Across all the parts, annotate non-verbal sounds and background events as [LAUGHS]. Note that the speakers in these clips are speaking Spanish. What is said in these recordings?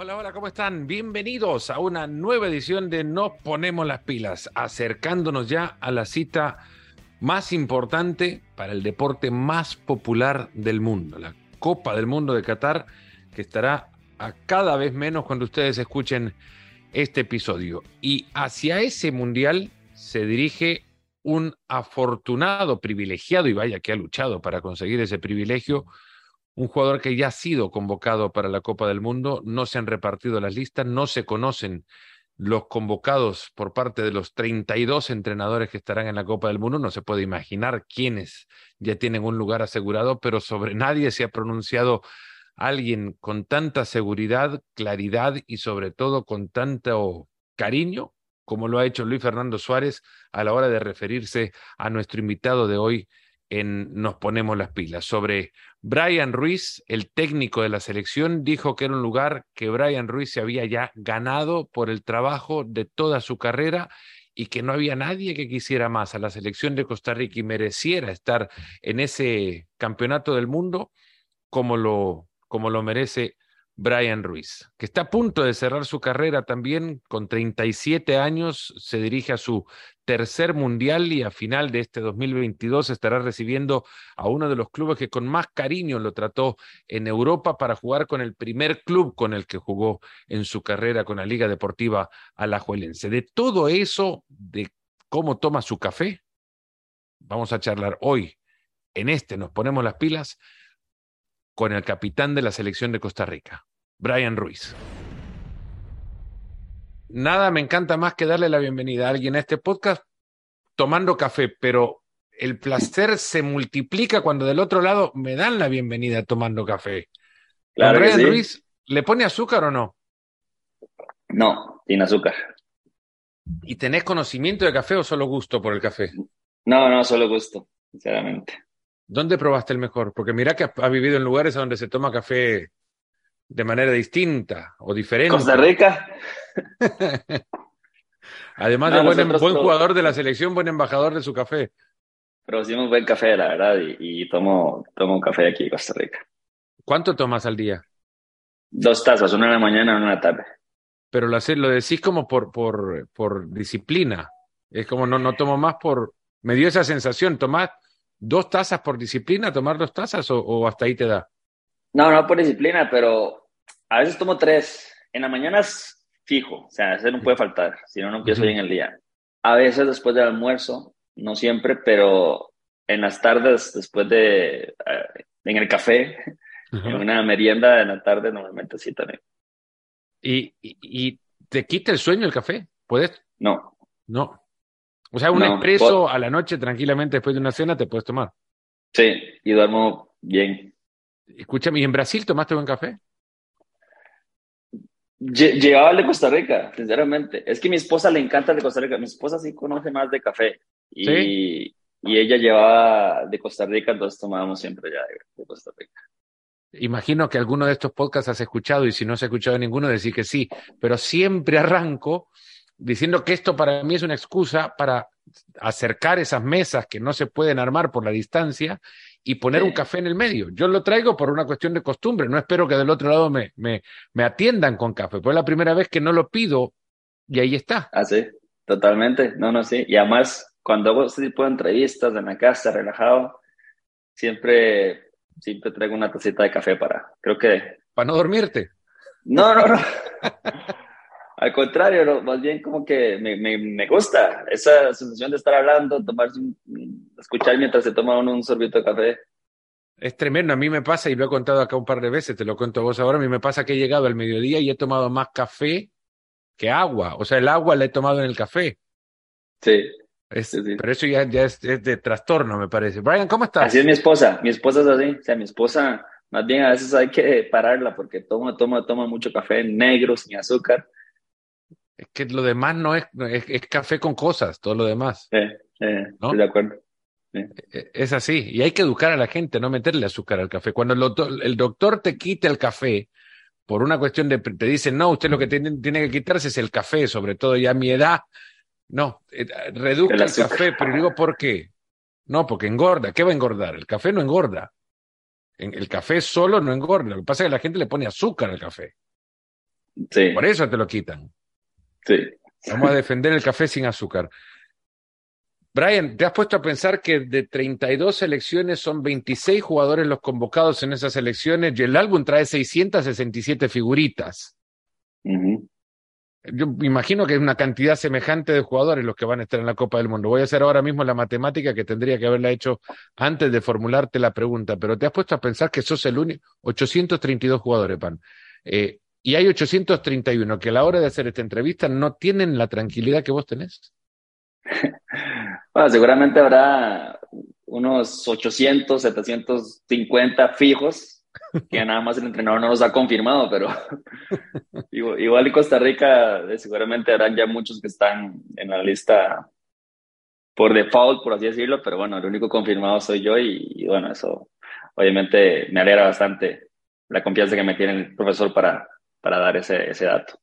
Hola, hola, ¿cómo están? Bienvenidos a una nueva edición de Nos Ponemos las Pilas, acercándonos ya a la cita más importante para el deporte más popular del mundo, la Copa del Mundo de Qatar, que estará a cada vez menos cuando ustedes escuchen este episodio. Y hacia ese mundial se dirige un afortunado, privilegiado, y vaya que ha luchado para conseguir ese privilegio, un jugador que ya ha sido convocado para la Copa del Mundo, no se han repartido las listas, no se conocen los convocados por parte de los 32 entrenadores que estarán en la Copa del Mundo, no se puede imaginar quiénes ya tienen un lugar asegurado, pero sobre [LAUGHS] nadie se ha pronunciado alguien con tanta seguridad, claridad y sobre todo con tanto cariño como lo ha hecho Luis Fernando Suárez a la hora de referirse a nuestro invitado de hoy en Nos Ponemos las Pilas. Sobre Brian Ruiz, el técnico de la selección, dijo que era un lugar que Brian Ruiz se había ya ganado por el trabajo de toda su carrera y que no había nadie que quisiera más a la selección de Costa Rica y mereciera estar en ese campeonato del mundo como lo, como lo merece Brian Ruiz, que está a punto de cerrar su carrera también, con 37 años, se dirige a su tercer mundial y a final de este 2022 estará recibiendo a uno de los clubes que con más cariño lo trató en Europa para jugar con el primer club con el que jugó en su carrera con la Liga Deportiva Alajuelense. De todo eso, de cómo toma su café, vamos a charlar hoy en este, nos ponemos las pilas con el capitán de la selección de Costa Rica, Brian Ruiz. Nada me encanta más que darle la bienvenida a alguien a este podcast tomando café, pero el placer se multiplica cuando del otro lado me dan la bienvenida tomando café. Claro Brian sí. Ruiz, ¿le pone azúcar o no? No, sin azúcar. ¿Y tenés conocimiento de café o solo gusto por el café? No, no, solo gusto, sinceramente. ¿Dónde probaste el mejor? Porque mira que has vivido en lugares donde se toma café de manera distinta o diferente. Costa Rica, [LAUGHS] Además No, de buen, nosotros buen jugador de la selección, buen embajador de su café. producimos buen café, la verdad, y, y tomo, tomo café aquí en Costa Rica. ¿Cuánto tomas al día? Dos tazas, una en la mañana y una en la tarde. Pero lo, hace- lo decís como por, por, por disciplina. Es como no, no tomo más por... Me dio esa sensación. ¿Tomás dos tazas por disciplina? ¿Tomar dos tazas o, o hasta ahí te da? No, no por disciplina, pero a veces tomo tres. En la mañana es fijo, o sea, ese no puede faltar, si no, no empiezo bien el día. A veces después del almuerzo, no siempre, pero en las tardes, después de, eh, en el café, en una merienda de la tarde, normalmente sí también. ¿Y, y, y te quita el sueño el café? ¿Puedes? No, No. O sea, un No, expreso por- a la noche tranquilamente después de una cena te puedes tomar. sí, y duermo bien. Escúchame, ¿y en Brasil tomaste buen café? Lle- Llevaba el de Costa Rica, sinceramente. Es que a mi esposa le encanta el de Costa Rica. Mi esposa sí conoce más de café. Y, ¿Sí? y ella llevaba de Costa Rica, entonces tomábamos siempre ya de, de Costa Rica. Imagino que alguno de estos podcasts has escuchado y si no has escuchado ninguno, decir que sí, pero siempre arranco diciendo que esto para mí es una excusa para acercar esas mesas que no se pueden armar por la distancia y poner Sí. un café en el medio. Yo lo traigo por una cuestión de costumbre, no espero que del otro lado me, me, me atiendan con café, pues es la primera vez que no lo pido y ahí está. Ah, sí, totalmente. No, no, sí. Y además, cuando hago este tipo de entrevistas en la casa, relajado, siempre, siempre traigo una tacita de café para, creo que, Para no dormirte. no, no, no. [LAUGHS] Al contrario, no, más bien como que me, me, me gusta esa sensación de estar hablando, tomar, un- escuchar mientras se toma uno un sorbito de café. Es tremendo, a mí me pasa, y lo he contado acá un par de veces, te lo cuento a vos ahora, a mí me pasa que he llegado al mediodía y he tomado más café que agua. O sea, el agua la he tomado en el café. Sí, Es- Sí, sí. Pero eso ya, ya es, es de trastorno, me parece. Brian, ¿cómo estás? así es mi esposa. Mi esposa es así. O sea, mi esposa, más bien a veces hay que pararla porque toma, toma, toma mucho café negro, sin azúcar. Es que lo demás no es, es, es café con cosas, todo lo demás. Eh, eh, ¿No? Estoy de acuerdo. Eh, Es así. Y hay que educar a la gente, no meterle azúcar al café. Cuando el doctor, el doctor te quita el café por una cuestión de, te dicen, no, usted lo que tiene, tiene que quitarse es el café, sobre todo ya a mi edad. No, eh, reduzca El café, pero digo, ¿por qué? No, porque engorda. ¿Qué va a engordar? El café no engorda. En- El café solo no engorda. Lo que pasa es que la gente le pone azúcar al café. Sí. Por eso te lo quitan. Sí. Vamos a defender el café sin azúcar. Brian, ¿te has puesto a pensar que de 32 selecciones son 26 jugadores los convocados en esas selecciones y el álbum trae 667 figuritas? Yo me imagino que es una cantidad semejante de jugadores los que van a estar en la Copa del Mundo. Voy a hacer ahora mismo la matemática que tendría que haberla hecho antes de formularte la pregunta, pero te has puesto a pensar que sos el único, 832 jugadores, Pan. Eh, y hay 831 que a la hora de hacer esta entrevista no tienen la tranquilidad que vos tenés. [LAUGHS] Bueno, seguramente habrá unos 800, 750 fijos que nada más el entrenador no los ha confirmado, pero [LAUGHS] igual en Costa Rica eh, seguramente habrán ya muchos que están en la lista por default, por así decirlo, pero bueno, el único confirmado soy yo y, bueno, eso obviamente me alegra bastante la confianza que me tiene el profesor para, para dar ese, ese dato.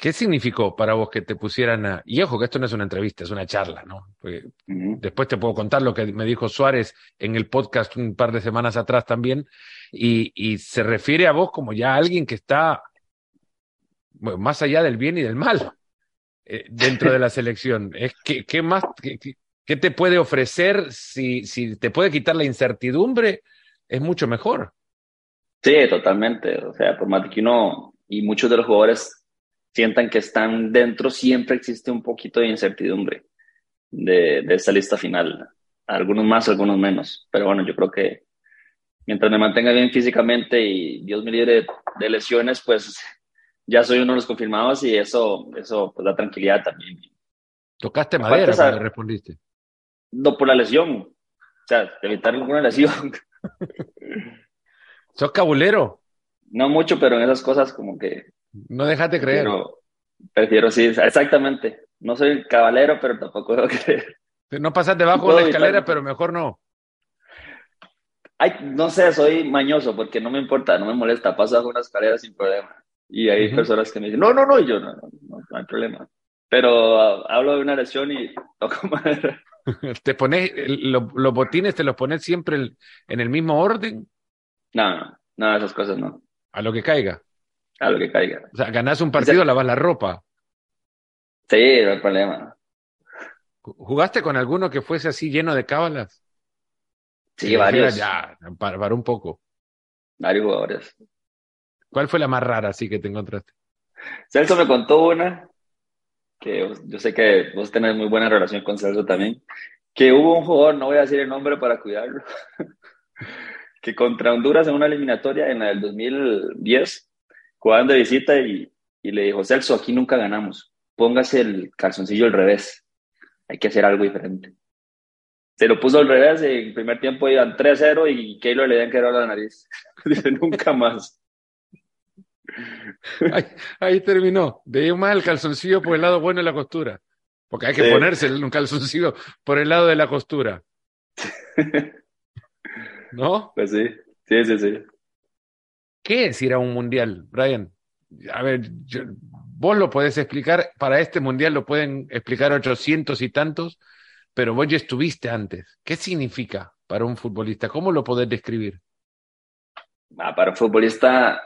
¿Qué significó para vos que te pusieran a... Y ojo, que esto no es una entrevista, es una charla, ¿no? Después te puedo contar lo que me dijo Suárez en el podcast un par de semanas atrás también, y, se refiere a vos como ya alguien que está más allá del bien y del mal eh, dentro de la [LAUGHS] selección. Es que, ¿Qué más? Qué, te puede ofrecer si, si te puede quitar la incertidumbre? Es mucho mejor. Sí, totalmente. O sea, por más que uno y muchos de los jugadores sientan que están dentro, siempre existe un poquito de incertidumbre de, de esta lista final. Algunos más, algunos menos. Pero bueno, yo creo que mientras me mantenga bien físicamente y Dios me libre de, lesiones, pues ya soy uno de los confirmados y eso, eso pues, da tranquilidad también. ¿Tocaste madera cuando respondiste? No, por la lesión. O sea, evitar ninguna lesión. [LAUGHS] ¿Sos cabulero? No mucho, pero en esas cosas como que no dejaste creer. Prefiero, sí, exactamente. No soy cabalero, pero tampoco debo [LAUGHS] creer. No pasas debajo de la escalera, pero mejor no. Ay, no sé, soy mañoso porque no me importa, no me molesta, paso bajo una escalera sin problema. Y hay personas que me dicen, no, no, no, y yo no, no, no, hay problema. Pero ah, hablo de una lesión y [LAUGHS] toco madera. [LAUGHS] ¿Te pones, los botines te los pones siempre en el mismo orden? No, no, no, esas cosas no. A lo que caiga a lo que caiga. O sea, ganás un partido, lavas la ropa. Sí, no hay problema. ¿Jugaste con alguno que fuese así lleno de cábalas? Sí, varios. Ya, para, un poco. Varios jugadores. ¿Cuál fue la más rara así que te encontraste? Celso me contó una, que yo sé que vos tenés muy buena relación con Celso también, que hubo un jugador, no voy a decir el nombre para cuidarlo, [LAUGHS] que contra Honduras en una eliminatoria en la del 2010 jugando de visita y, y le dijo, Celso, aquí nunca ganamos, póngase el calzoncillo al revés, hay que hacer algo diferente. Se lo puso al revés, en el primer tiempo iban 3-0 y Keylor le habían quedado la nariz. [LAUGHS] Dice, nunca más. Ahí, terminó. De más el calzoncillo por el lado bueno de la costura. Porque hay que ponerse un calzoncillo por el lado de la costura. [LAUGHS] ¿No? Pues sí, sí, sí, sí. ¿Qué es ir a un mundial, Brian? A ver, vos lo podés explicar, para este mundial lo pueden explicar ochocientos y tantos, pero vos ya estuviste antes. ¿Qué significa para un futbolista? ¿Cómo lo podés describir? Ah, para un futbolista,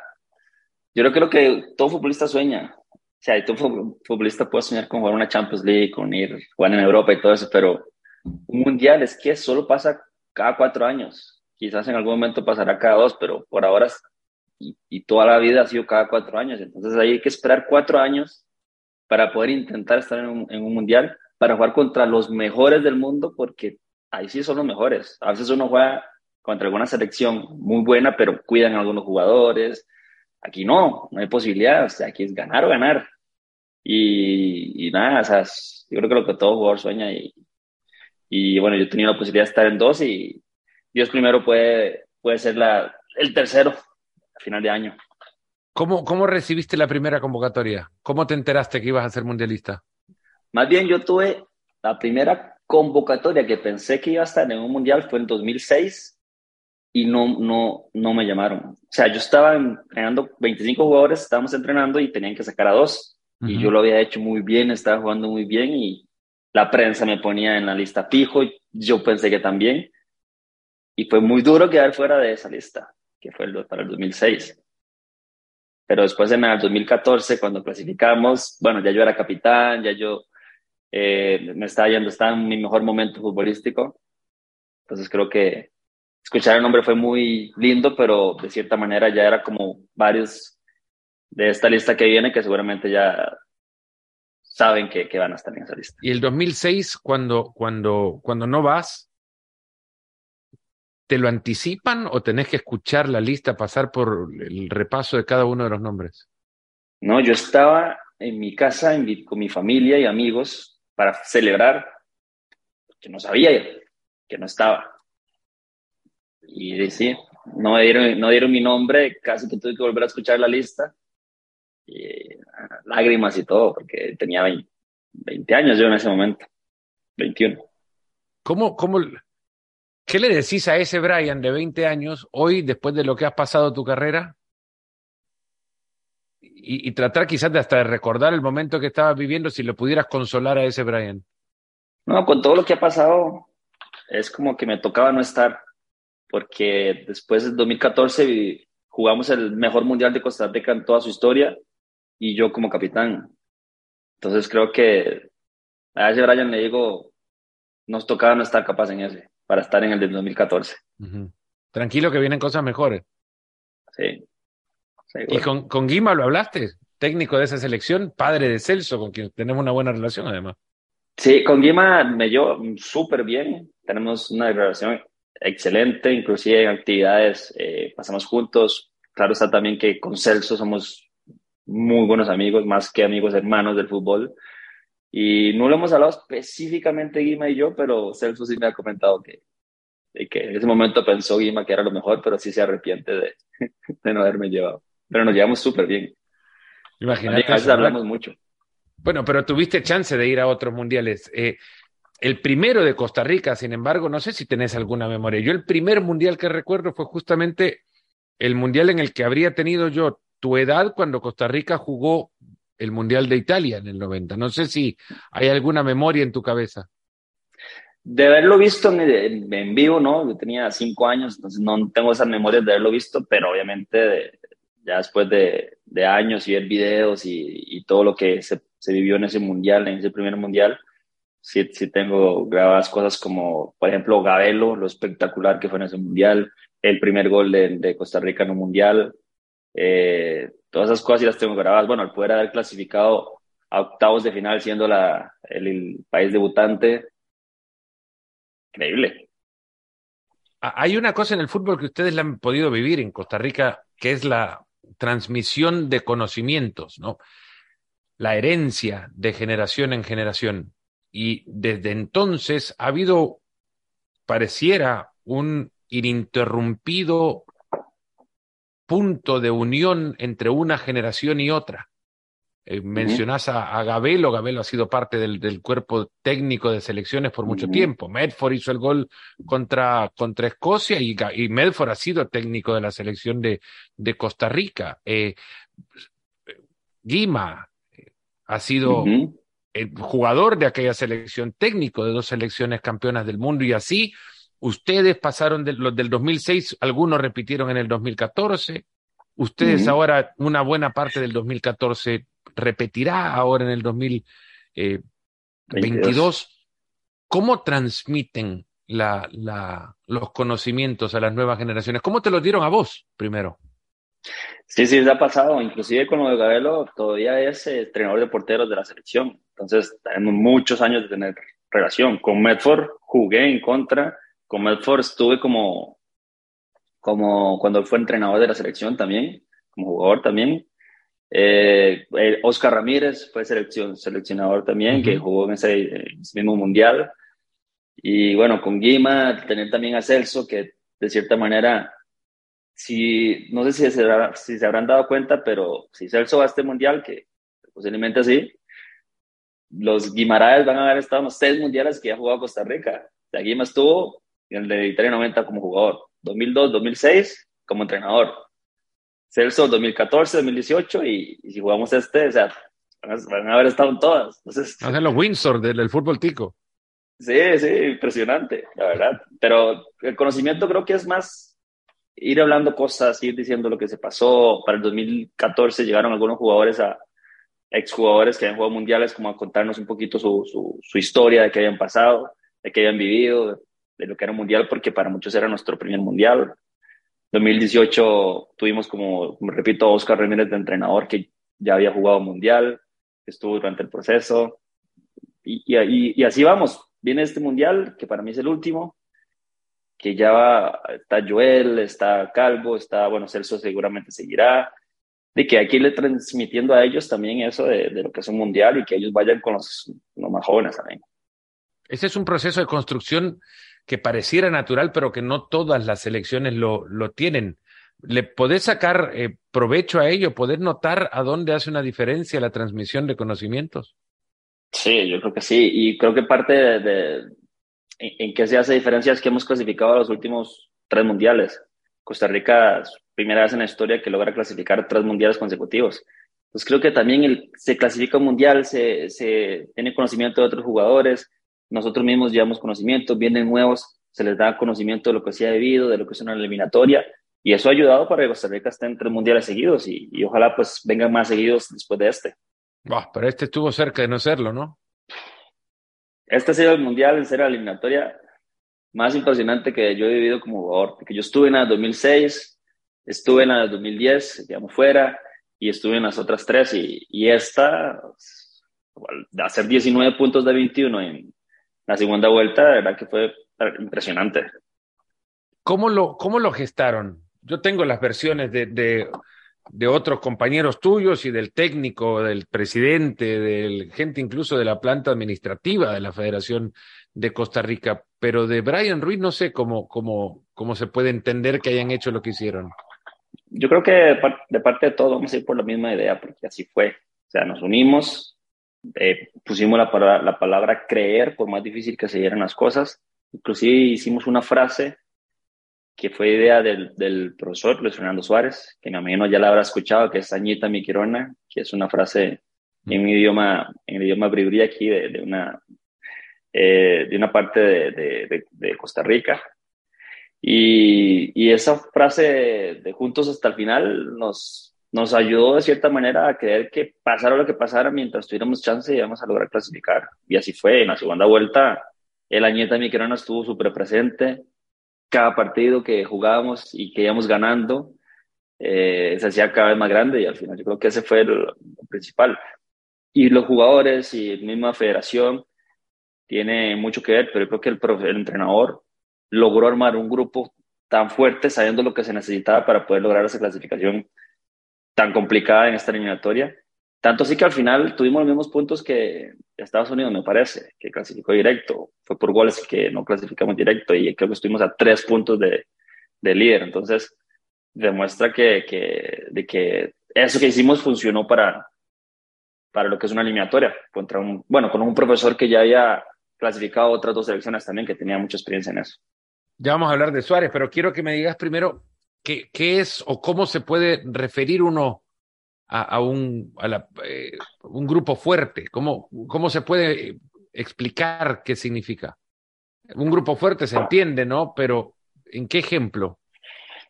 yo creo que lo que todo futbolista sueña. O sea, todo futbolista puede soñar con jugar una Champions League, con ir jugar en Europa y todo eso, pero un mundial es que solo pasa cada cuatro años. Quizás en algún momento pasará cada dos, pero por ahora y, toda la vida ha sido cada cuatro años. Entonces ahí hay que esperar cuatro años para poder intentar estar en un, mundial, para jugar contra los mejores del mundo, porque ahí sí son los mejores. A veces uno juega contra alguna selección muy buena, pero cuidan a algunos jugadores. Aquí no, no hay posibilidad. O sea, aquí es ganar o ganar. Y, y nada, o sea, yo creo que lo que todo jugador sueña. Y, y bueno, yo he tenido la posibilidad de estar en dos y Dios primero puede, puede ser la, el tercero final de año. ¿Cómo, ¿Cómo recibiste la primera convocatoria? ¿Cómo te enteraste que ibas a ser mundialista? Más bien yo tuve la primera convocatoria que pensé que iba a estar en un mundial fue en 2006 y no, no, no me llamaron. O sea, yo estaba entrenando 25 jugadores, estábamos entrenando y tenían que sacar a dos. Y yo lo había hecho muy bien, estaba jugando muy bien y la prensa me ponía en la lista fijo yo pensé que también. Y fue muy duro quedar fuera de esa lista que fue para el 2006. pero después en el 2014, cuando clasificamos, bueno, ya yo era capitán, ya yo eh, me estaba yendo, estaba en mi mejor momento futbolístico. Entonces creo que escuchar el nombre fue muy lindo, pero de cierta manera ya era como varios de esta lista que viene que seguramente ya saben que, que van a estar en esa lista. Y el 2006, cuando, cuando, cuando no vas, ¿te lo anticipan o tenés que escuchar la lista, pasar por el repaso de cada uno de los nombres? No, yo estaba en mi casa con mi familia y amigos para celebrar, que no sabía que no estaba. Y sí, no dieron, no dieron mi nombre, casi que tuve que volver a escuchar la lista. Y, ah, lágrimas y todo, porque tenía 20, años yo en ese momento, 21. ¿Cómo, cómo, ¿Qué le decís a ese Brian de 20 años hoy, después de lo que has pasado tu carrera? Y, tratar quizás de hasta recordar el momento que estabas viviendo, si le pudieras consolar a ese Brian. No, con todo lo que ha pasado, es como que me tocaba no estar, porque después del 2014 jugamos el mejor mundial de Costa Rica en toda su historia y yo como capitán. Entonces creo que a ese Brian le digo, nos tocaba no estar capaz en ese para estar en el del 2014. Tranquilo que vienen cosas mejores. Sí. ¿Y con, con Guima lo hablaste? Técnico de esa selección, padre de Celso, con quien tenemos una buena relación además. Sí, con Guima me llevo súper bien. Tenemos una relación excelente, inclusive en actividades eh, pasamos juntos. Claro está también que con Celso somos muy buenos amigos, más que amigos hermanos del fútbol. Y no lo hemos hablado específicamente Guima y yo, pero Celso sí me ha comentado que, que en ese momento pensó Guima que era lo mejor, pero sí se arrepiente de, [LAUGHS] de no haberme llevado. Pero nos llevamos súper bien. Imagínate. A veces hablamos mucho. Bueno, pero tuviste chance de ir a otros mundiales. Eh, el primero de Costa Rica, sin embargo, no sé si tenés alguna memoria. Yo el primer mundial que recuerdo fue justamente el mundial en el que habría tenido yo tu edad cuando Costa Rica jugó el Mundial de Italia en el 90. No sé si hay alguna memoria en tu cabeza. De haberlo visto en, vivo, ¿no? Yo tenía cinco años, entonces no tengo esas memorias de haberlo visto, pero obviamente ya después de, años y ver videos y, todo lo que se, vivió en ese mundial, en ese primer mundial, sí, sí tengo grabadas cosas como, por ejemplo, Gabelo, lo espectacular que fue en ese mundial, el primer gol de, de Costa Rica en un mundial, eh, todas esas cosas y las tengo grabadas. Bueno, al poder haber clasificado a octavos de final siendo la, el, país debutante, increíble. Hay una cosa en el fútbol que ustedes la han podido vivir en Costa Rica, que es la transmisión de conocimientos, ¿no? La herencia de generación en generación. Y desde entonces ha habido, pareciera, un ininterrumpido punto de unión entre una generación y otra. Eh, mencionás a, Gabelo, Gabelo ha sido parte del, cuerpo técnico de selecciones por mucho tiempo. Medford hizo el gol contra, contra Escocia y, y, Medford ha sido técnico de la selección de, de Costa Rica. Eh, Guima eh, ha sido el jugador de aquella selección, técnico de dos selecciones campeonas del mundo y así Ustedes pasaron de los del 2006, algunos repitieron en el 2014. Ustedes ahora, una buena parte del 2014 repetirá ahora en el 2022. ¿Cómo transmiten la, la, los conocimientos a las nuevas generaciones? ¿Cómo te los dieron a vos primero? Sí, sí, ha pasado. Inclusive con lo de Gabelo, todavía es entrenador de porteros de la selección. Entonces, tenemos muchos años de tener relación. Con Medford jugué en contra con Medford estuve como, como cuando fue entrenador de la selección también, como jugador también. Eh, Oscar Ramírez fue selección, seleccionador también, que jugó en ese, mismo mundial. Y bueno, con Guima, tener también a Celso, que de cierta manera, si, no sé si se, si se habrán dado cuenta, pero si Celso va a este mundial, que posiblemente sí, los Guimaraes van a haber estado en los seis mundiales que ha jugado Costa Rica. O Guima estuvo en el de Italia 90 como jugador, 2002, 2006 como entrenador, Celso 2014, 2018 y, y si jugamos este, o sea, van a, haber estado en todas. Entonces, Hacen los Windsor del, fútbol tico. Sí, sí, impresionante, la verdad. Pero el conocimiento creo que es más ir hablando cosas, ir diciendo lo que se pasó. Para el 2014 llegaron algunos jugadores a exjugadores que habían jugado mundiales como a contarnos un poquito su, su, su historia de qué habían pasado, de qué habían vivido, de lo que era un mundial, porque para muchos era nuestro primer mundial. 2018 tuvimos como, como repito, Oscar Ramírez de entrenador que ya había jugado mundial, estuvo durante el proceso. Y, así vamos. Viene este mundial, que para mí es el último, que ya va, está Joel, está Calvo, está, bueno, Celso seguramente seguirá, de que hay que irle transmitiendo a ellos también eso de, de, lo que es un mundial y que ellos vayan con los, los más jóvenes también. Ese es un proceso de construcción que pareciera natural, pero que no todas las selecciones lo, lo tienen. ¿Le podés sacar eh, provecho a ello? ¿Podés notar a dónde hace una diferencia la transmisión de conocimientos? Sí, yo creo que sí. Y creo que parte de, en, en qué se hace diferencia es que hemos clasificado a los últimos tres mundiales. Costa Rica, primera vez en la historia que logra clasificar tres mundiales consecutivos. Pues creo que también el, se clasifica un mundial, se tiene conocimiento de otros jugadores, nosotros mismos llevamos conocimiento, vienen nuevos, se les da conocimiento de lo que se ha debido, de lo que es una eliminatoria, y eso ha ayudado para que Costa Rica esté en tres mundiales seguidos, y, y ojalá pues vengan más seguidos después de este. Oh, pero este estuvo cerca de no serlo, ¿no? Este ha sido el mundial en ser la eliminatoria más impresionante que yo he vivido como jugador, porque yo estuve en la 2006, estuve en la 2010, digamos, fuera, y estuve en las otras tres, y, y esta, de hacer 19 puntos de 21 en la segunda vuelta, de verdad que fue impresionante. ¿Cómo lo, cómo lo gestaron? Yo tengo las versiones de, de, de otros compañeros tuyos y del técnico, del presidente, del gente incluso de la planta administrativa de la Federación de Costa Rica, pero de Brian Ruiz no sé cómo, cómo, cómo se puede entender que hayan hecho lo que hicieron. Yo creo que de, par de parte de todos vamos a ir por la misma idea, porque así fue. O sea, nos unimos, eh, pusimos la palabra, la palabra creer, por más difícil que se dieran las cosas. Inclusive hicimos una frase que fue idea del, del profesor Luis Fernando Suárez, que me imagino ya la habrá escuchado, que es Añita mi quirona, que es una frase en idioma, en el idioma bribri aquí de, de una, eh, de una parte de, de, de Costa Rica. Y, y, esa frase de juntos hasta el final nos, nos ayudó de cierta manera a creer que pasara lo que pasara mientras tuviéramos chance íbamos a lograr clasificar. Y así fue. En la segunda vuelta, el Añeta Miquelona estuvo súper presente. Cada partido que jugábamos y que íbamos ganando eh, se hacía cada vez más grande y al final yo creo que ese fue el, principal. Y los jugadores y la misma federación tiene mucho que ver, pero yo creo que el, profe, el entrenador logró armar un grupo tan fuerte sabiendo lo que se necesitaba para poder lograr esa clasificación tan complicada en esta eliminatoria. Tanto así que al final tuvimos los mismos puntos que Estados Unidos, me parece, que clasificó directo. Fue por goles que no clasificamos directo y creo que estuvimos a tres puntos de, de líder. Entonces, demuestra que, que, de que eso que hicimos funcionó para, para lo que es una eliminatoria. Contra un, bueno, con un profesor que ya había clasificado otras dos selecciones también, que tenía mucha experiencia en eso. Ya vamos a hablar de Suárez, pero quiero que me digas primero qué, qué es o cómo se puede referir uno a, a un, a la, eh, un grupo fuerte, cómo, cómo se puede explicar qué significa. Un grupo fuerte se entiende, ¿no? Pero ¿en qué ejemplo?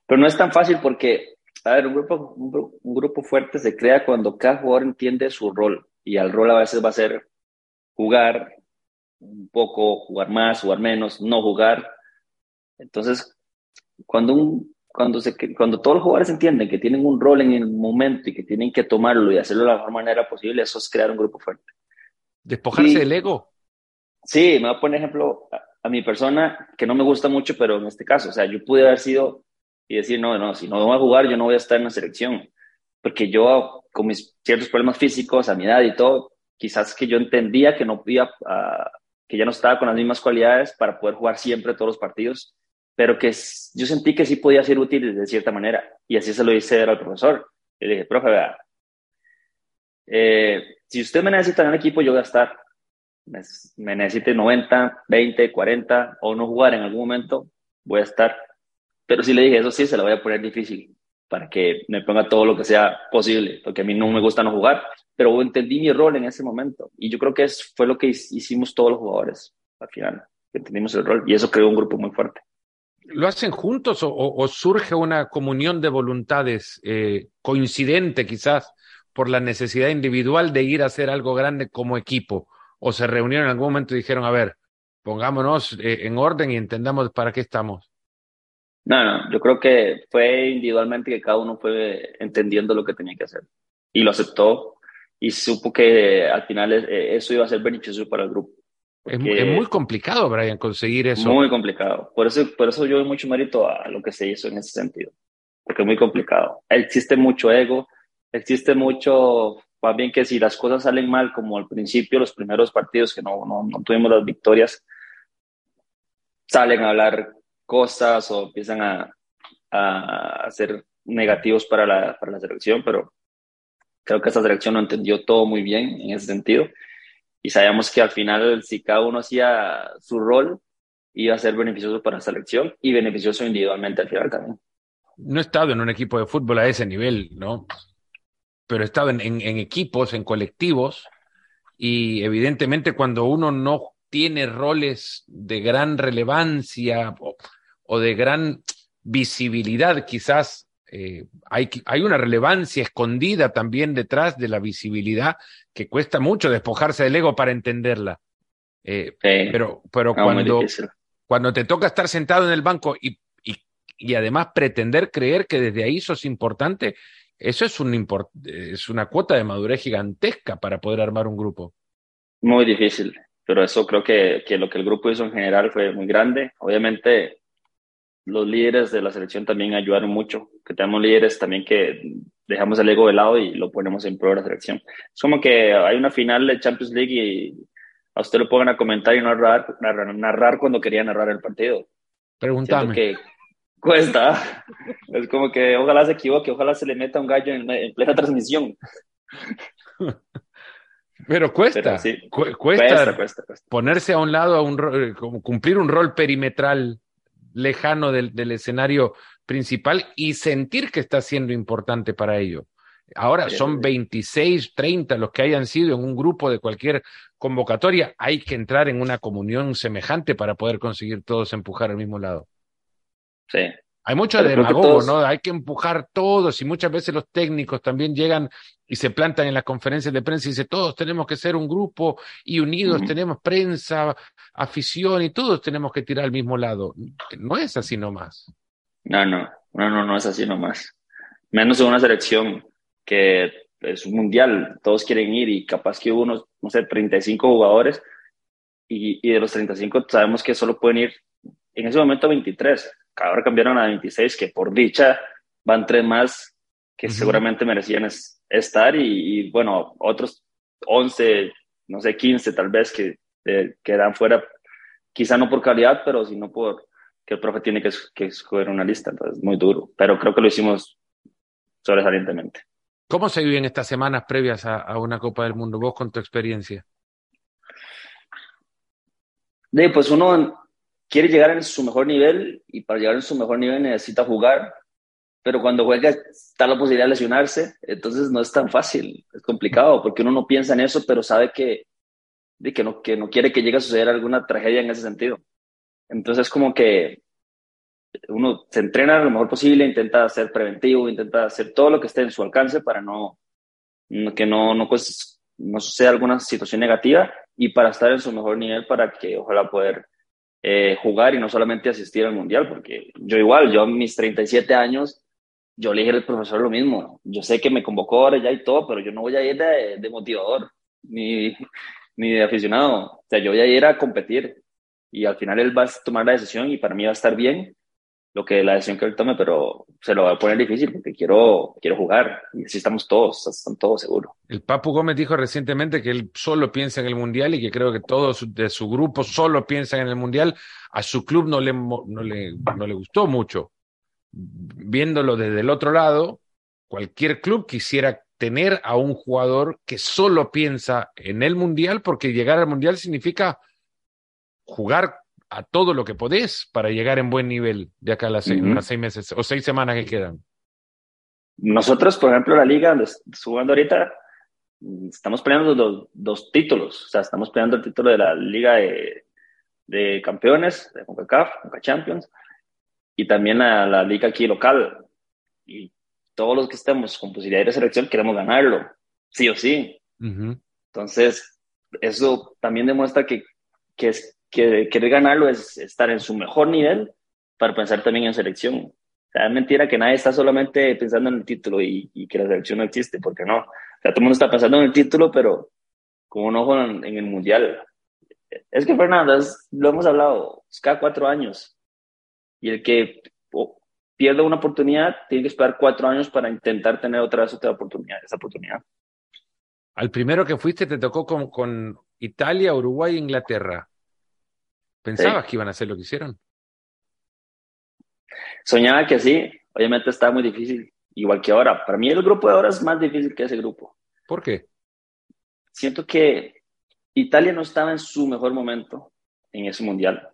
Pero no es tan fácil porque, a ver, un grupo, un, grupo fuerte se crea cuando cada jugador entiende su rol y el rol a veces va a ser jugar un poco, jugar más, jugar menos, no jugar. Entonces, cuando, un, cuando, se, cuando todos los jugadores entienden que tienen un rol en el momento y que tienen que tomarlo y hacerlo de la mejor manera posible, eso es crear un grupo fuerte. Despojarse del ego. Sí, me voy a poner ejemplo a, a, mi persona, que no me gusta mucho, pero en este caso, o sea, yo pude haber sido y decir, no, no, si no voy a jugar, yo no voy a estar en la selección. Porque yo, con mis ciertos problemas físicos, a mi edad y todo, quizás que yo entendía que no podía, uh, que ya no estaba con las mismas cualidades para poder jugar siempre todos los partidos, pero que yo sentí que sí podía ser útil de cierta manera. Y así se lo hice al profesor. Le dije, profe, vea, eh, si usted me necesita en el equipo, yo voy a estar. Me, me necesite 90, 20, 40 o no jugar en algún momento, voy a estar. Pero sí le dije, eso sí, se lo voy a poner difícil para que me ponga todo lo que sea posible, porque a mí no me gusta no jugar, pero entendí mi rol en ese momento. Y yo creo que eso fue lo que hicimos todos los jugadores al final, entendimos el rol y eso creó un grupo muy fuerte. ¿Lo hacen juntos o, surge una comunión de voluntades eh, coincidente quizás por la necesidad individual de ir a hacer algo grande como equipo? ¿O se reunieron en algún momento y dijeron, a ver, pongámonos eh, en orden y entendamos para qué estamos? No, no, yo creo que fue individualmente que cada uno fue entendiendo lo que tenía que hacer y lo aceptó y supo que al final eh, eso iba a ser beneficioso para el grupo. Es, muy complicado, Brian, conseguir eso. Muy complicado. Por eso, por eso yo doy mucho mérito a lo que se hizo en ese sentido, porque es muy complicado. Existe mucho ego, existe mucho, más bien que si las cosas salen mal, como al principio, los primeros partidos que no, no, no tuvimos las victorias, salen a hablar cosas o empiezan a, a ser negativos para la, para la selección, pero creo que esta selección lo entendió todo muy bien en ese sentido y sabíamos que al final si cada uno hacía su rol iba a ser beneficioso para la selección y beneficioso individualmente al final también. No he estado en un equipo de fútbol a ese nivel, ¿no? Pero he estado en, en equipos, en colectivos y evidentemente cuando uno no tiene roles de gran relevancia o, de gran visibilidad, quizás eh, hay, hay, una relevancia escondida también detrás de la visibilidad que cuesta mucho despojarse del ego para entenderla. Eh, pero pero cuando, cuando te toca estar sentado en el banco y, y, y, además pretender creer que desde ahí sos importante, eso es, un es una cuota de madurez gigantesca para poder armar un grupo. Muy difícil pero eso creo que, que, lo que el grupo hizo en general fue muy grande. Obviamente, los líderes de la selección también ayudaron mucho, que tenemos líderes también que dejamos el ego de lado y lo ponemos en pro de la selección. Es como que hay una final de Champions League y a usted lo pongan a comentar y narrar, narrar, narrar cuando quería narrar el partido. Pregúntame. que cuesta. [LAUGHS] es como que ojalá se equivoque, ojalá se le meta un gallo en, en plena transmisión. [LAUGHS] Pero cuesta, cuesta, ponerse a un lado, a un, eh, cumplir un rol perimetral lejano del, del, escenario principal y sentir que está siendo importante para ello. Ahora son 26, 30 los que hayan sido en un grupo de cualquier convocatoria. Hay que entrar en una comunión semejante para poder conseguir todos empujar al mismo lado. Sí, hay mucho demagogo, ¿no? Hay que empujar todos y muchas veces los técnicos también llegan y se plantan en las conferencias de prensa y dicen todos tenemos que ser un grupo y unidos tenemos prensa, afición y todos tenemos que tirar al mismo lado. No es así nomás. No, no, no, no, no es así nomás. Menos en una selección que es un mundial, todos quieren ir y capaz que hubo unos, no sé, 35 jugadores y, y de los 35 sabemos que solo pueden ir en ese momento 23 ahora cambiaron a 26, que por dicha van tres más que seguramente merecían estar y, bueno, otros 11, no sé, 15 tal vez que eh, quedan fuera, quizá no por calidad, pero sino por que el profe tiene que, que escoger una lista, entonces muy duro, pero creo que lo hicimos sobresalientemente. ¿Cómo se viven estas semanas previas a, a una Copa del Mundo, vos con tu experiencia? De, pues uno quiere llegar en su mejor nivel y para llegar en su mejor nivel necesita jugar, pero cuando juega está la posibilidad de lesionarse, entonces no es tan fácil, es complicado porque uno no piensa en eso, pero sabe que, de que, no, que no quiere que llegue a suceder alguna tragedia en ese sentido. Entonces es como que uno se entrena lo mejor posible, intenta ser preventivo, intenta hacer todo lo que esté en su alcance para no, que no, no, pues, no suceda alguna situación negativa y para estar en su mejor nivel para que ojalá poder eh, jugar y no solamente asistir al mundial, porque yo igual, yo a mis 37 años, yo le dije al profesor lo mismo, yo sé que me convocó ahora ya y todo, pero yo no voy a ir de, motivador ni, ni de aficionado, o sea, yo voy a ir a competir y al final él va a tomar la decisión y para mí va a estar bien lo que la decisión que él tome, pero se lo va a poner difícil porque quiero, quiero jugar y así estamos todos, están todos seguros. El Papu Gómez dijo recientemente que él solo piensa en el Mundial y que creo que todos de su grupo solo piensan en el Mundial. A su club no le, no le, no le gustó mucho. Viéndolo desde el otro lado, cualquier club quisiera tener a un jugador que solo piensa en el Mundial porque llegar al Mundial significa jugar a todo lo que podés para llegar en buen nivel de acá a las seis, meses o seis semanas que quedan? Nosotros, por ejemplo, la liga donde jugando ahorita, estamos peleando dos, dos, títulos. O sea, estamos peleando el título de la liga de, de campeones, de CONCACAF, CONCA Champions, y también a la liga aquí local. Y todos los que estemos con posibilidad de selección queremos ganarlo, sí o sí. Entonces, eso también demuestra que, que, es, que querer ganarlo es estar en su mejor nivel para pensar también en selección. O sea, es mentira que nadie está solamente pensando en el título y, y, que la selección no existe, porque no. O sea, todo el mundo está pensando en el título, pero con un ojo en, el mundial. Es que, Fernando, lo hemos hablado, es cada cuatro años. Y el que pierde una oportunidad tiene que esperar cuatro años para intentar tener otra vez otra oportunidad, esa oportunidad. Al primero que fuiste te tocó con, con Italia, Uruguay e Inglaterra. ¿Pensabas que iban a hacer lo que hicieron? Soñaba que sí, obviamente está muy difícil, igual que ahora. Para mí el grupo de ahora es más difícil que ese grupo. ¿Por qué? Siento que Italia no estaba en su mejor momento en ese mundial.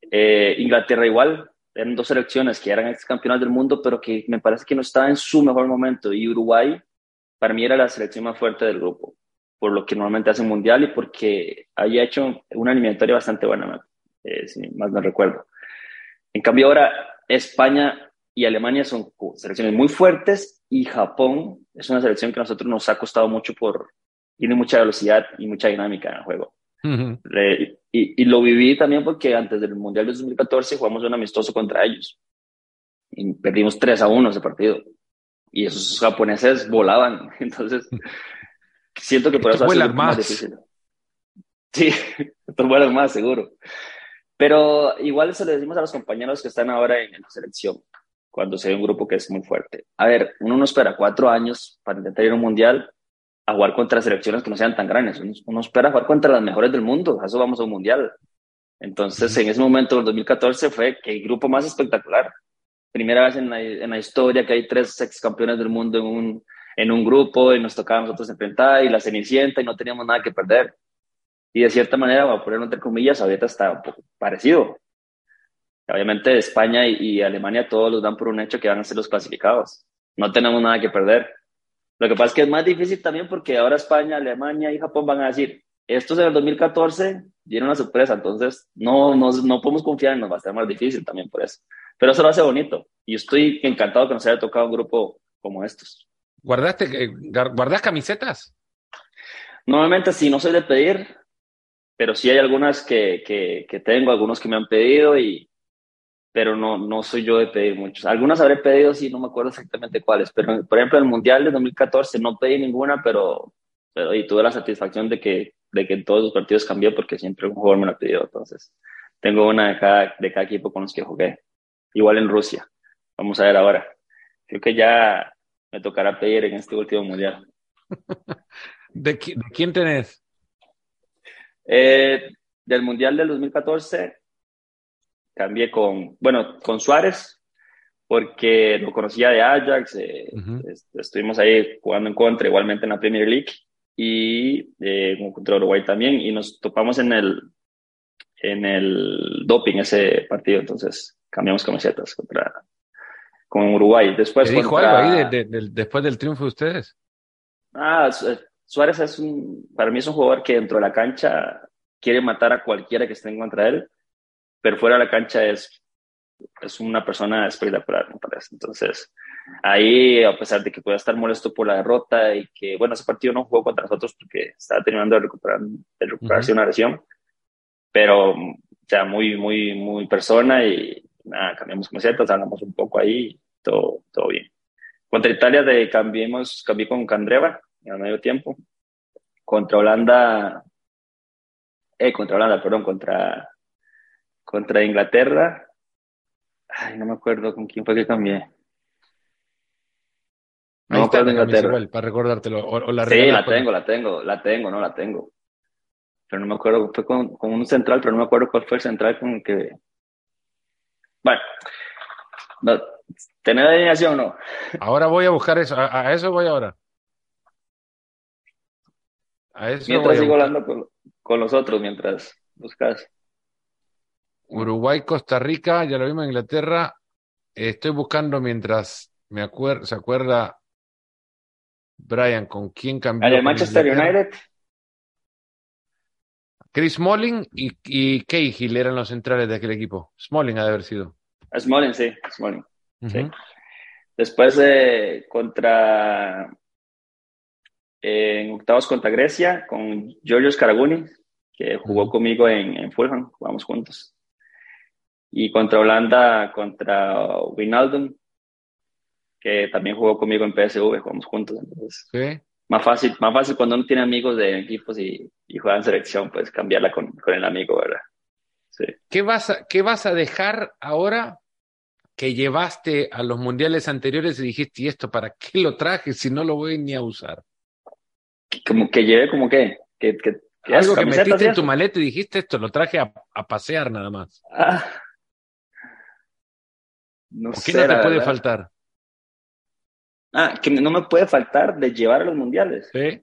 Eh, Inglaterra igual, eran dos selecciones que eran ex campeonas del mundo, pero que me parece que no estaba en su mejor momento. Y Uruguay, para mí, era la selección más fuerte del grupo, por lo que normalmente hace un mundial y porque había hecho una eliminatoria bastante buena, eh, si más no recuerdo. En cambio, ahora España y Alemania son selecciones muy fuertes y Japón es una selección que a nosotros nos ha costado mucho por, tiene mucha velocidad y mucha dinámica en el juego. y, lo viví también porque antes del Mundial de 2014 jugamos un amistoso contra ellos. Y perdimos 3 a 1 ese partido. Y esos japoneses volaban. [LAUGHS] Entonces, siento que por eso ha más. más difícil. Sí, [LAUGHS] estos vuelan más, seguro. Pero igual eso le decimos a los compañeros que están ahora en la selección, cuando se ve un grupo que es muy fuerte. A ver, uno no espera cuatro años para intentar ir a un mundial a jugar contra selecciones que no sean tan grandes. Uno, espera jugar contra las mejores del mundo, a eso vamos a un mundial. Entonces, en ese momento, en 2014, fue que el grupo más espectacular. Primera vez en la, en la historia que hay tres ex campeones del mundo en un, en un grupo y nos tocaba a nosotros enfrentar y la Cenicienta y no teníamos nada que perder. Y de cierta manera, voy a ponerlo entre comillas, ahorita está un poco parecido. Obviamente España y, y Alemania todos los dan por un hecho que van a ser los clasificados. No tenemos nada que perder. Lo que pasa es que es más difícil también porque ahora España, Alemania y Japón van a decir, estos en el 2014 dieron una sorpresa, entonces no, no, no podemos confiar, nos va a ser más difícil también por eso. Pero eso lo hace bonito y estoy encantado que nos haya tocado un grupo como estos. ¿Guardaste, eh, ¿Guardas camisetas? Normalmente sí, no soy de pedir, pero sí hay algunas que, que, tengo, algunos que me han pedido y, pero no, no soy yo de pedir muchos. Algunas habré pedido, sí, no me acuerdo exactamente cuáles, pero por ejemplo, el Mundial de 2014 no pedí ninguna, pero, pero y tuve la satisfacción de que, de que en todos los partidos cambió porque siempre un jugador me la pidió. Entonces, tengo una de cada, de cada equipo con los que jugué. Igual en Rusia. Vamos a ver ahora. Creo que ya me tocará pedir en este último Mundial. [LAUGHS] ¿De, de quién tenés? Eh, del Mundial del 2014 cambié con, bueno, con Suárez, porque lo conocía de Ajax, eh, estuvimos ahí jugando en contra, igualmente en la Premier League, y eh, contra Uruguay también, y nos topamos en el, en el doping ese partido, entonces cambiamos camisetas contra con Uruguay. Después ¿Qué dijo algo ahí después del triunfo de ustedes? Ah, Suárez es un, para mí es un jugador que dentro de la cancha quiere matar a cualquiera que esté en contra de él pero fuera de la cancha es, es una persona espectacular, me parece. Entonces, ahí, a pesar de que pueda estar molesto por la derrota y que, bueno, ese partido no jugó contra nosotros porque estaba terminando de, recuperar, de recuperarse una lesión, pero, o sea, muy, muy, muy persona y nada, cambiamos camisetas, hablamos un poco ahí, todo, todo bien. Contra Italia de cambiemos, cambié con Candreva a medio tiempo. Contra Holanda, eh, contra Holanda, perdón, contra contra Inglaterra. Ay, no me acuerdo con quién fue que cambié. No me acuerdo de Inglaterra. para recordártelo. O, la sí, la tengo, la tengo, la tengo, no la tengo. Pero no me acuerdo, fue con, con, un central, pero no me acuerdo cuál fue el central con el que. Bueno, ¿tener alineación o no? Ahora voy a buscar eso, a, eso voy ahora. A eso mientras sigo hablando con, con los otros, mientras buscas. Uruguay, Costa Rica, ya lo vimos en Inglaterra. Estoy buscando mientras me acuerdo, se acuerda Brian con quién cambió. ¿El Manchester United? Chris Smalling y, y Cahill eran los centrales de aquel equipo. Smalling ha de haber sido. Smalling, sí, Smalling. sí. Después eh, contra en octavos contra Grecia con Giorgio Scaraguni, que jugó conmigo en, en Fulham, jugamos juntos. Y contra Holanda, contra Wijnaldum, que también jugó conmigo en PSV, jugamos juntos. Entonces, más, fácil, más fácil cuando uno tiene amigos de equipos y, y juega en selección, pues cambiarla con, con el amigo, ¿verdad? Sí. ¿Qué, vas a, ¿Qué vas a dejar ahora que llevaste a los mundiales anteriores y dijiste, ¿y esto para qué lo traje si no lo voy ni a usar? Como que lleve como que, que, que, algo que metiste en tu maleta y dijiste esto, lo traje a, a pasear nada más. Ah, no ¿Qué no te puede faltar? Ah, que no me puede faltar de llevar a los mundiales. Sí.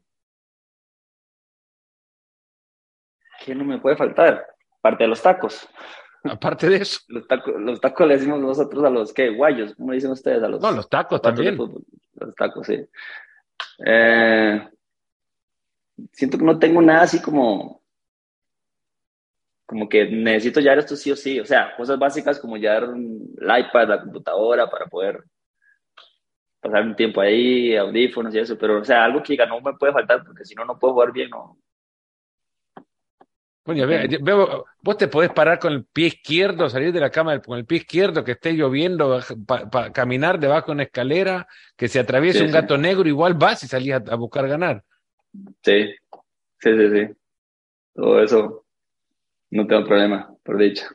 ¿Qué no me puede faltar? Parte de los tacos. Aparte de eso. Los tacos, los tacos le decimos nosotros a los que guayos, ¿cómo dicen ustedes? A los, no, los tacos también. Los tacos, sí. Eh, siento que no tengo nada así como como que necesito llevar esto sí o sí, o sea, cosas básicas como llevar el iPad, la computadora para poder pasar un tiempo ahí, audífonos y eso, pero o sea, algo que no me puede faltar porque si no, no puedo jugar bien, no. Coño, veo, vos te podés parar con el pie izquierdo, salir de la cama con el pie izquierdo, que esté lloviendo, para caminar debajo de una escalera, que se atraviese un gato negro, igual vas y salís a buscar ganar. Sí, sí, sí, sí. Todo eso no tengo problema, por dicho.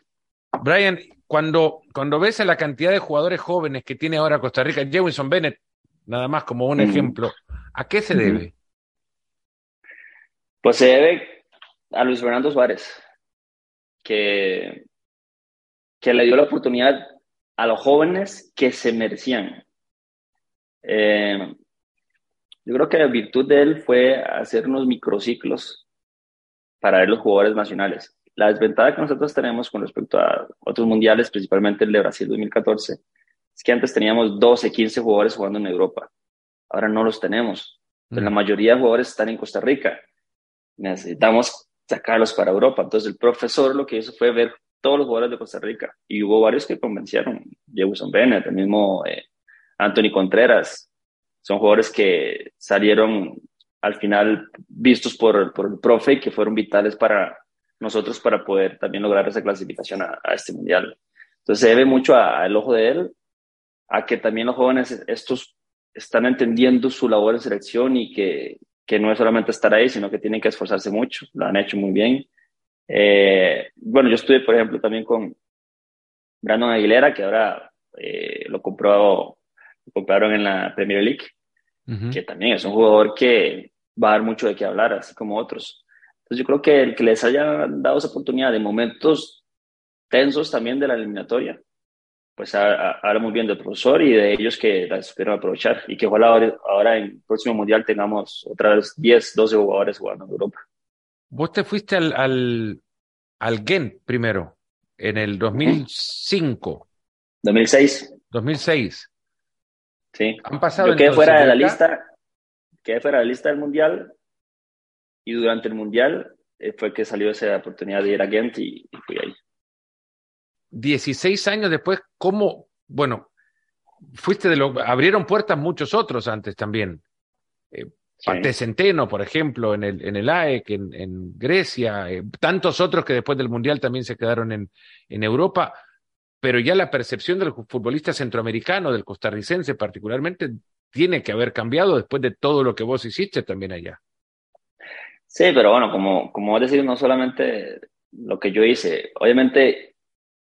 Brian, cuando, cuando ves a la cantidad de jugadores jóvenes que tiene ahora Costa Rica, Jewinson Bennett, nada más como un ejemplo, ¿a qué se debe? Pues se debe a Luis Fernando Suárez, que, que le dio la oportunidad a los jóvenes que se merecían. Eh, yo creo que la virtud de él fue hacer unos microciclos para ver los jugadores nacionales. La desventaja que nosotros tenemos con respecto a otros mundiales, principalmente el de Brasil 2014, es que antes teníamos 12, 15 jugadores jugando en Europa. Ahora no los tenemos. La mm. mayoría de jugadores están en Costa Rica. Necesitamos sacarlos para Europa. Entonces el profesor lo que hizo fue ver todos los jugadores de Costa Rica y hubo varios que convencieron. Jefferson Bennett, el mismo eh, Anthony Contreras, son jugadores que salieron al final vistos por, por el profe y que fueron vitales para nosotros para poder también lograr esa clasificación a, este mundial. Entonces se debe mucho al ojo de él, a que también los jóvenes estos están entendiendo su labor en selección y que, que no es solamente estar ahí, sino que tienen que esforzarse mucho, lo han hecho muy bien. Eh, bueno, yo estuve, por ejemplo, también con Brandon Aguilera, que ahora eh, lo compró compraron en la Premier League, que también es un jugador que va a dar mucho de qué hablar, así como otros. Entonces yo creo que el que les haya dado esa oportunidad de momentos tensos también de la eliminatoria, pues habla muy bien del profesor y de ellos que la supieron aprovechar y que ojalá ahora, ahora en el próximo mundial tengamos otra vez 10, 12 jugadores jugando en Europa. Vos te fuiste al, al, al primero, en el 2005. 2006. 2006. Sí. Han pasado Yo quedé fuera de la lista, quedé fuera de la lista del mundial y durante el mundial eh, fue que salió esa oportunidad de ir a Ghent y, fui ahí. 16 años después, ¿cómo? Bueno, fuiste de lo. Abrieron puertas muchos otros antes también. Eh, Centeno, por ejemplo, en el, en el AEC, en, Grecia, eh, tantos otros que después del Mundial también se quedaron en, en Europa pero ya la percepción del futbolista centroamericano, del costarricense particularmente, tiene que haber cambiado después de todo lo que vos hiciste también allá. Sí, pero bueno, como, como decís, no solamente lo que yo hice, obviamente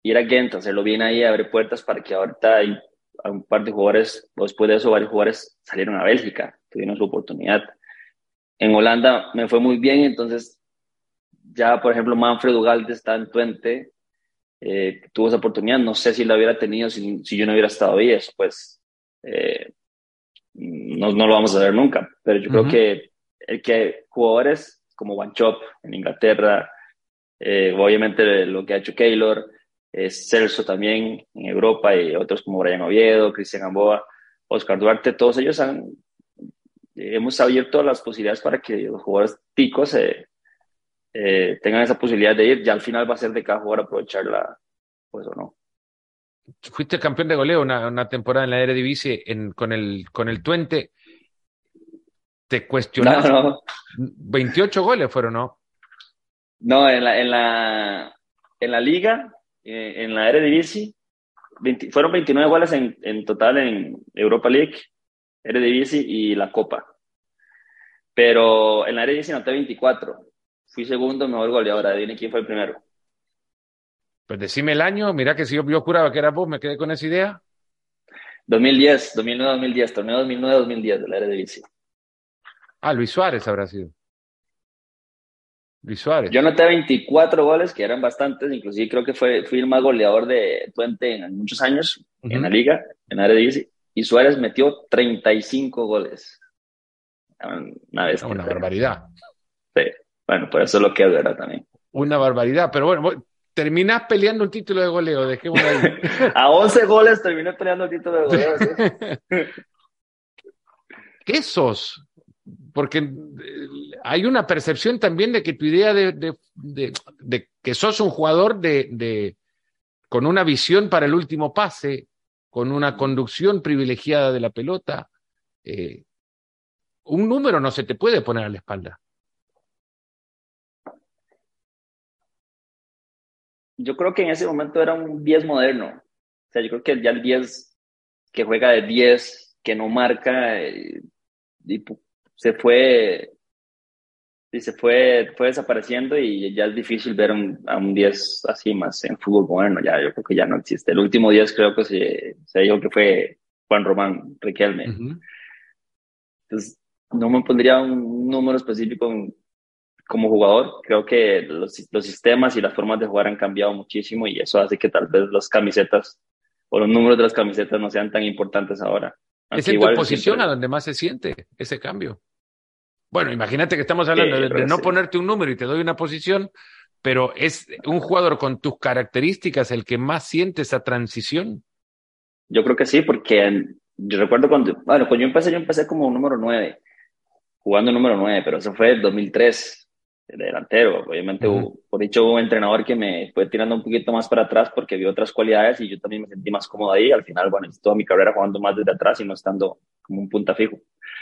ir a Ghent, hacerlo bien ahí, abrir puertas para que ahorita hay un par de jugadores, después de eso varios jugadores salieron a Bélgica, tuvieron su oportunidad. En Holanda me fue muy bien, entonces ya, por ejemplo, Manfred Ugalde está en Twente, eh, tuvo esa oportunidad. No sé si la hubiera tenido si, si yo no hubiera estado ahí. Eso, pues, eh, no, no, lo vamos a ver nunca. Pero yo creo que que jugadores como One Chop en Inglaterra, eh, obviamente lo que ha hecho Keylor, Celso también en Europa y otros como Brian Oviedo, Cristian Gamboa, Oscar Duarte, todos ellos han, hemos abierto las posibilidades para que los jugadores ticos se eh, tengan esa posibilidad de ir, ya al final va a ser de cada jugador aprovecharla, pues o no. fuiste campeón de goleo una, temporada en la Eredivisie en, con, el, con el Twente. ¿Te cuestionaste? 28 goles fueron, ¿no? No, en la, en la, en la liga, eh, en la Eredivisie, fueron 29 goles en, en, total en Europa League, Eredivisie y la Copa. Pero en la Eredivisie noté 24. Fui segundo, mejor goleador. Adivine quién fue el primero. Pues decime el año. Mira que si yo, yo juraba que era vos, me quedé con esa idea. 2010, 2009-2010, torneo 2009-2010 de la Eredivisie. Ah, Luis Suárez habrá sido. Luis Suárez. Yo noté 24 goles, que eran bastantes, inclusive creo que fue, fui el más goleador de Twente en muchos años en la liga, en la Eredivisie, y Suárez metió 35 goles. Una, vez una barbaridad. Sí, bueno, por eso es lo que es verdad también. Una barbaridad, pero bueno, terminás peleando un título de goleo, ahí. [LAUGHS] A 11 goles terminé peleando el título de goleo. [LAUGHS] ¿Qué sos? Porque eh, hay una percepción también de que tu idea de, que sos un jugador de, con una visión para el último pase, con una conducción privilegiada de la pelota, eh, un número no se te puede poner a la espalda. Yo creo que en ese momento era un 10 moderno. O sea, yo creo que ya el 10 que juega de 10, que no marca, eh, se fue y se fue, fue desapareciendo y ya es difícil ver a un 10 así más en fútbol bueno, ya yo creo que ya no existe. El último 10 creo que se, se dijo que fue Juan Román Riquelme. Entonces, no me pondría un número específico como jugador. Creo que los, los, sistemas y las formas de jugar han cambiado muchísimo y eso hace que tal vez las camisetas o los números de las camisetas no sean tan importantes ahora. Es en tu posición a donde más se siente ese cambio. Bueno, imagínate que estamos hablando de, no ponerte un número y te doy una posición, pero es un jugador con tus características el que más siente esa transición. Yo creo que sí, porque yo recuerdo cuando, bueno, cuando yo empecé, yo empecé como número 9 jugando número 9, pero eso fue el 2003, de delantero. Obviamente, por dicho, hubo un entrenador que me fue tirando un poquito más para atrás porque vio otras cualidades y yo también me sentí más cómodo ahí. Al final, bueno, toda mi carrera jugando más desde atrás y no estando como un punta fijo.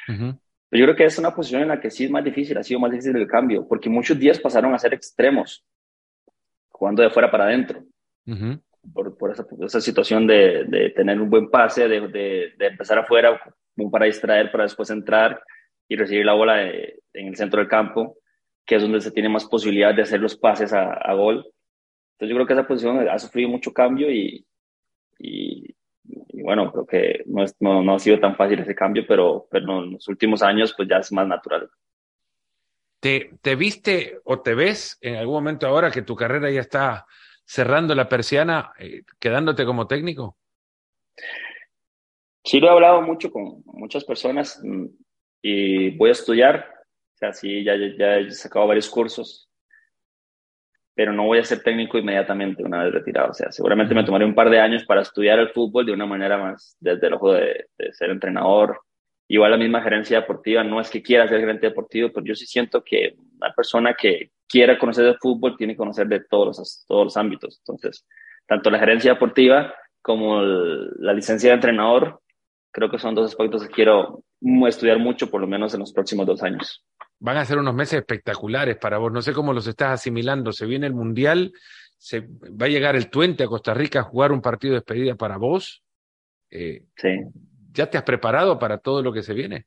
Pero yo creo que es una posición en la que sí es más difícil, ha sido más difícil el cambio, porque muchos días pasaron a ser extremos, jugando de fuera para adentro. Por, por esa, esa, situación de, de, tener un buen pase, de, de, de empezar afuera para distraer, para después entrar y recibir la bola en el centro del campo, que es donde se tiene más posibilidad de hacer los pases a, gol. Entonces yo creo que esa posición ha sufrido mucho cambio y, y, bueno, creo que no, no, no, ha sido tan fácil ese cambio, pero, pero en los últimos años pues ya es más natural. ¿Te, ¿Te viste o te ves en algún momento ahora que tu carrera ya está cerrando la persiana, eh, quedándote como técnico? Sí, lo he hablado mucho con muchas personas. Mm, y voy a estudiar, sea, sí, ya, ya he sacado varios cursos, pero no voy a ser técnico inmediatamente una vez retirado, o sea, seguramente me tomaré un par de años para estudiar el fútbol de una manera más desde el ojo de, ser entrenador. Igual la misma gerencia deportiva, no es que quiera ser gerente deportivo, pero yo sí siento que una persona que quiera conocer el fútbol tiene que conocer de todos los, todos los ámbitos. Entonces, tanto la gerencia deportiva como la licencia de entrenador, creo que son dos aspectos que quiero estudiar mucho, por lo menos en los próximos dos años. Van a ser unos meses espectaculares para vos. No sé cómo los estás asimilando. Se viene el Mundial, se va a llegar el Tuente a Costa Rica a jugar un partido de despedida para vos. Eh, sí. ¿Ya te has preparado para todo lo que se viene?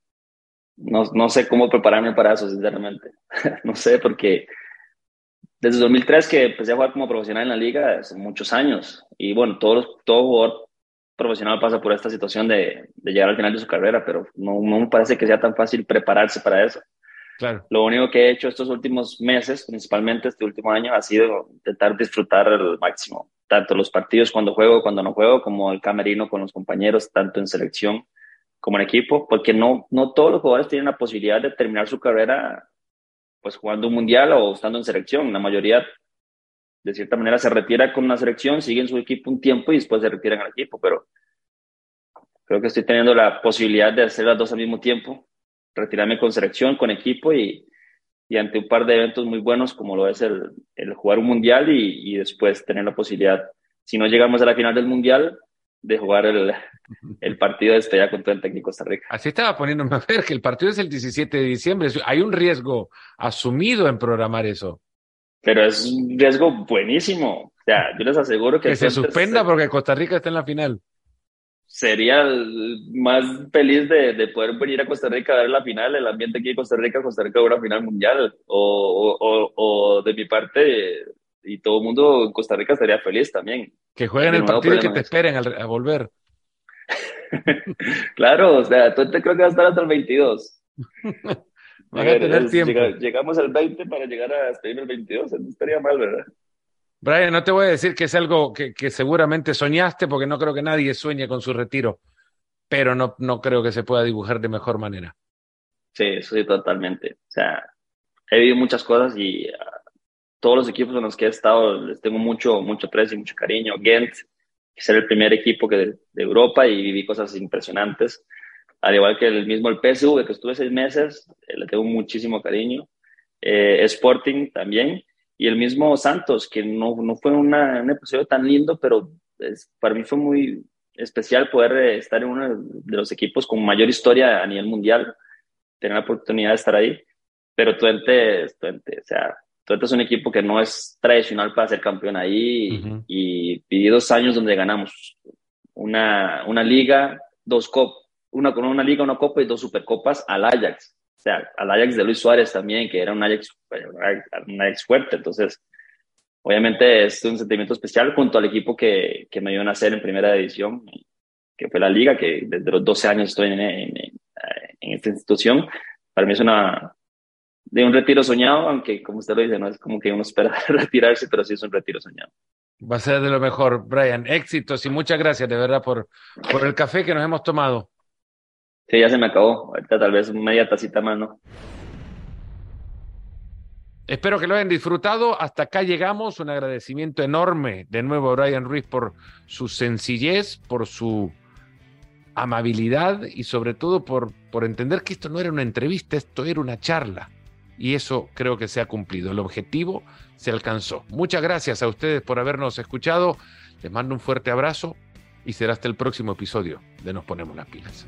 No, no sé cómo prepararme para eso, sinceramente. [LAUGHS] no sé, porque desde 2003 que empecé a jugar como profesional en la liga, hace muchos años. Y bueno, todo, todo jugador profesional pasa por esta situación de, de, llegar al final de su carrera, pero no, no, me parece que sea tan fácil prepararse para eso. Lo único que he hecho estos últimos meses, principalmente este último año, ha sido intentar disfrutar al máximo, tanto los partidos cuando juego, cuando no juego, como el camerino con los compañeros, tanto en selección como en equipo, porque no, no todos los jugadores tienen la posibilidad de terminar su carrera pues jugando un mundial o estando en selección. La mayoría de cierta manera se retira con una selección, sigue en su equipo un tiempo y después se retiran al equipo, pero creo que estoy teniendo la posibilidad de hacer las dos al mismo tiempo, retirarme con selección, con equipo y, y ante un par de eventos muy buenos como lo es el, el jugar un mundial y, y, después tener la posibilidad, si no llegamos a la final del mundial, de jugar el, el partido de despedida contra el técnico Costa Rica. Así estaba poniéndome a ver que el partido es el 17 de diciembre. Hay un riesgo asumido en programar eso. Pero es un riesgo buenísimo. O sea, yo les aseguro que... Que se suspenda porque Costa Rica está en la final. Sería más feliz de, de, poder venir a Costa Rica a ver la final, el ambiente aquí en Costa Rica, Costa Rica una final mundial. O, o, o, de mi parte, y todo el mundo en Costa Rica estaría feliz también. Que jueguen el partido y que te esperen a, volver. [LAUGHS] claro, o sea, tú te creo que va a estar hasta el 22. [LAUGHS] Van a tener tiempo. llegamos al 20 para llegar a despedir el 22, no estaría mal, ¿verdad? Brian, no te voy a decir que es algo que, que, seguramente soñaste, porque no creo que nadie sueñe con su retiro, pero no, no creo que se pueda dibujar de mejor manera. Sí, sí, totalmente. O sea, he vivido muchas cosas y todos los equipos en los que he estado les tengo mucho, mucho precio y mucho cariño. Ghent, que es el primer equipo que de, Europa y viví cosas impresionantes. Al igual que el mismo el PSV, que estuve seis meses, eh, le tengo muchísimo cariño. Eh, Sporting también. Y el mismo Santos, que no, no fue una, un episodio tan lindo, pero para mí fue muy especial poder eh, estar en uno de los equipos con mayor historia a nivel mundial, tener la oportunidad de estar ahí. Pero Twente, Twente, o sea, Twente es un equipo que no es tradicional para ser campeón ahí y, viví dos años donde ganamos una, una liga, dos copas, una con una liga, una copa y dos supercopas al Ajax. O sea, al Ajax de Luis Suárez también, que era un Ajax, un Ajax fuerte. Entonces, obviamente es un sentimiento especial junto al equipo que, que me dio nacer en primera división, que fue la liga, que desde los 12 años estoy en, en, en esta institución. Para mí es una, de un retiro soñado, aunque como usted lo dice, no es como que uno espera [LAUGHS] retirarse, pero sí es un retiro soñado. Va a ser de lo mejor, Brian. Éxitos y muchas gracias de verdad por, por el café que nos hemos tomado. Sí, ya se me acabó. Ahorita tal vez media tacita más, ¿no? Espero que lo hayan disfrutado. Hasta acá llegamos. Un agradecimiento enorme de nuevo a Brian Ruiz por su sencillez, por su amabilidad y sobre todo por, por entender que esto no era una entrevista, esto era una charla y eso creo que se ha cumplido. El objetivo se alcanzó. Muchas gracias a ustedes por habernos escuchado. Les mando un fuerte abrazo y será hasta el próximo episodio de Nos Ponemos las Pilas.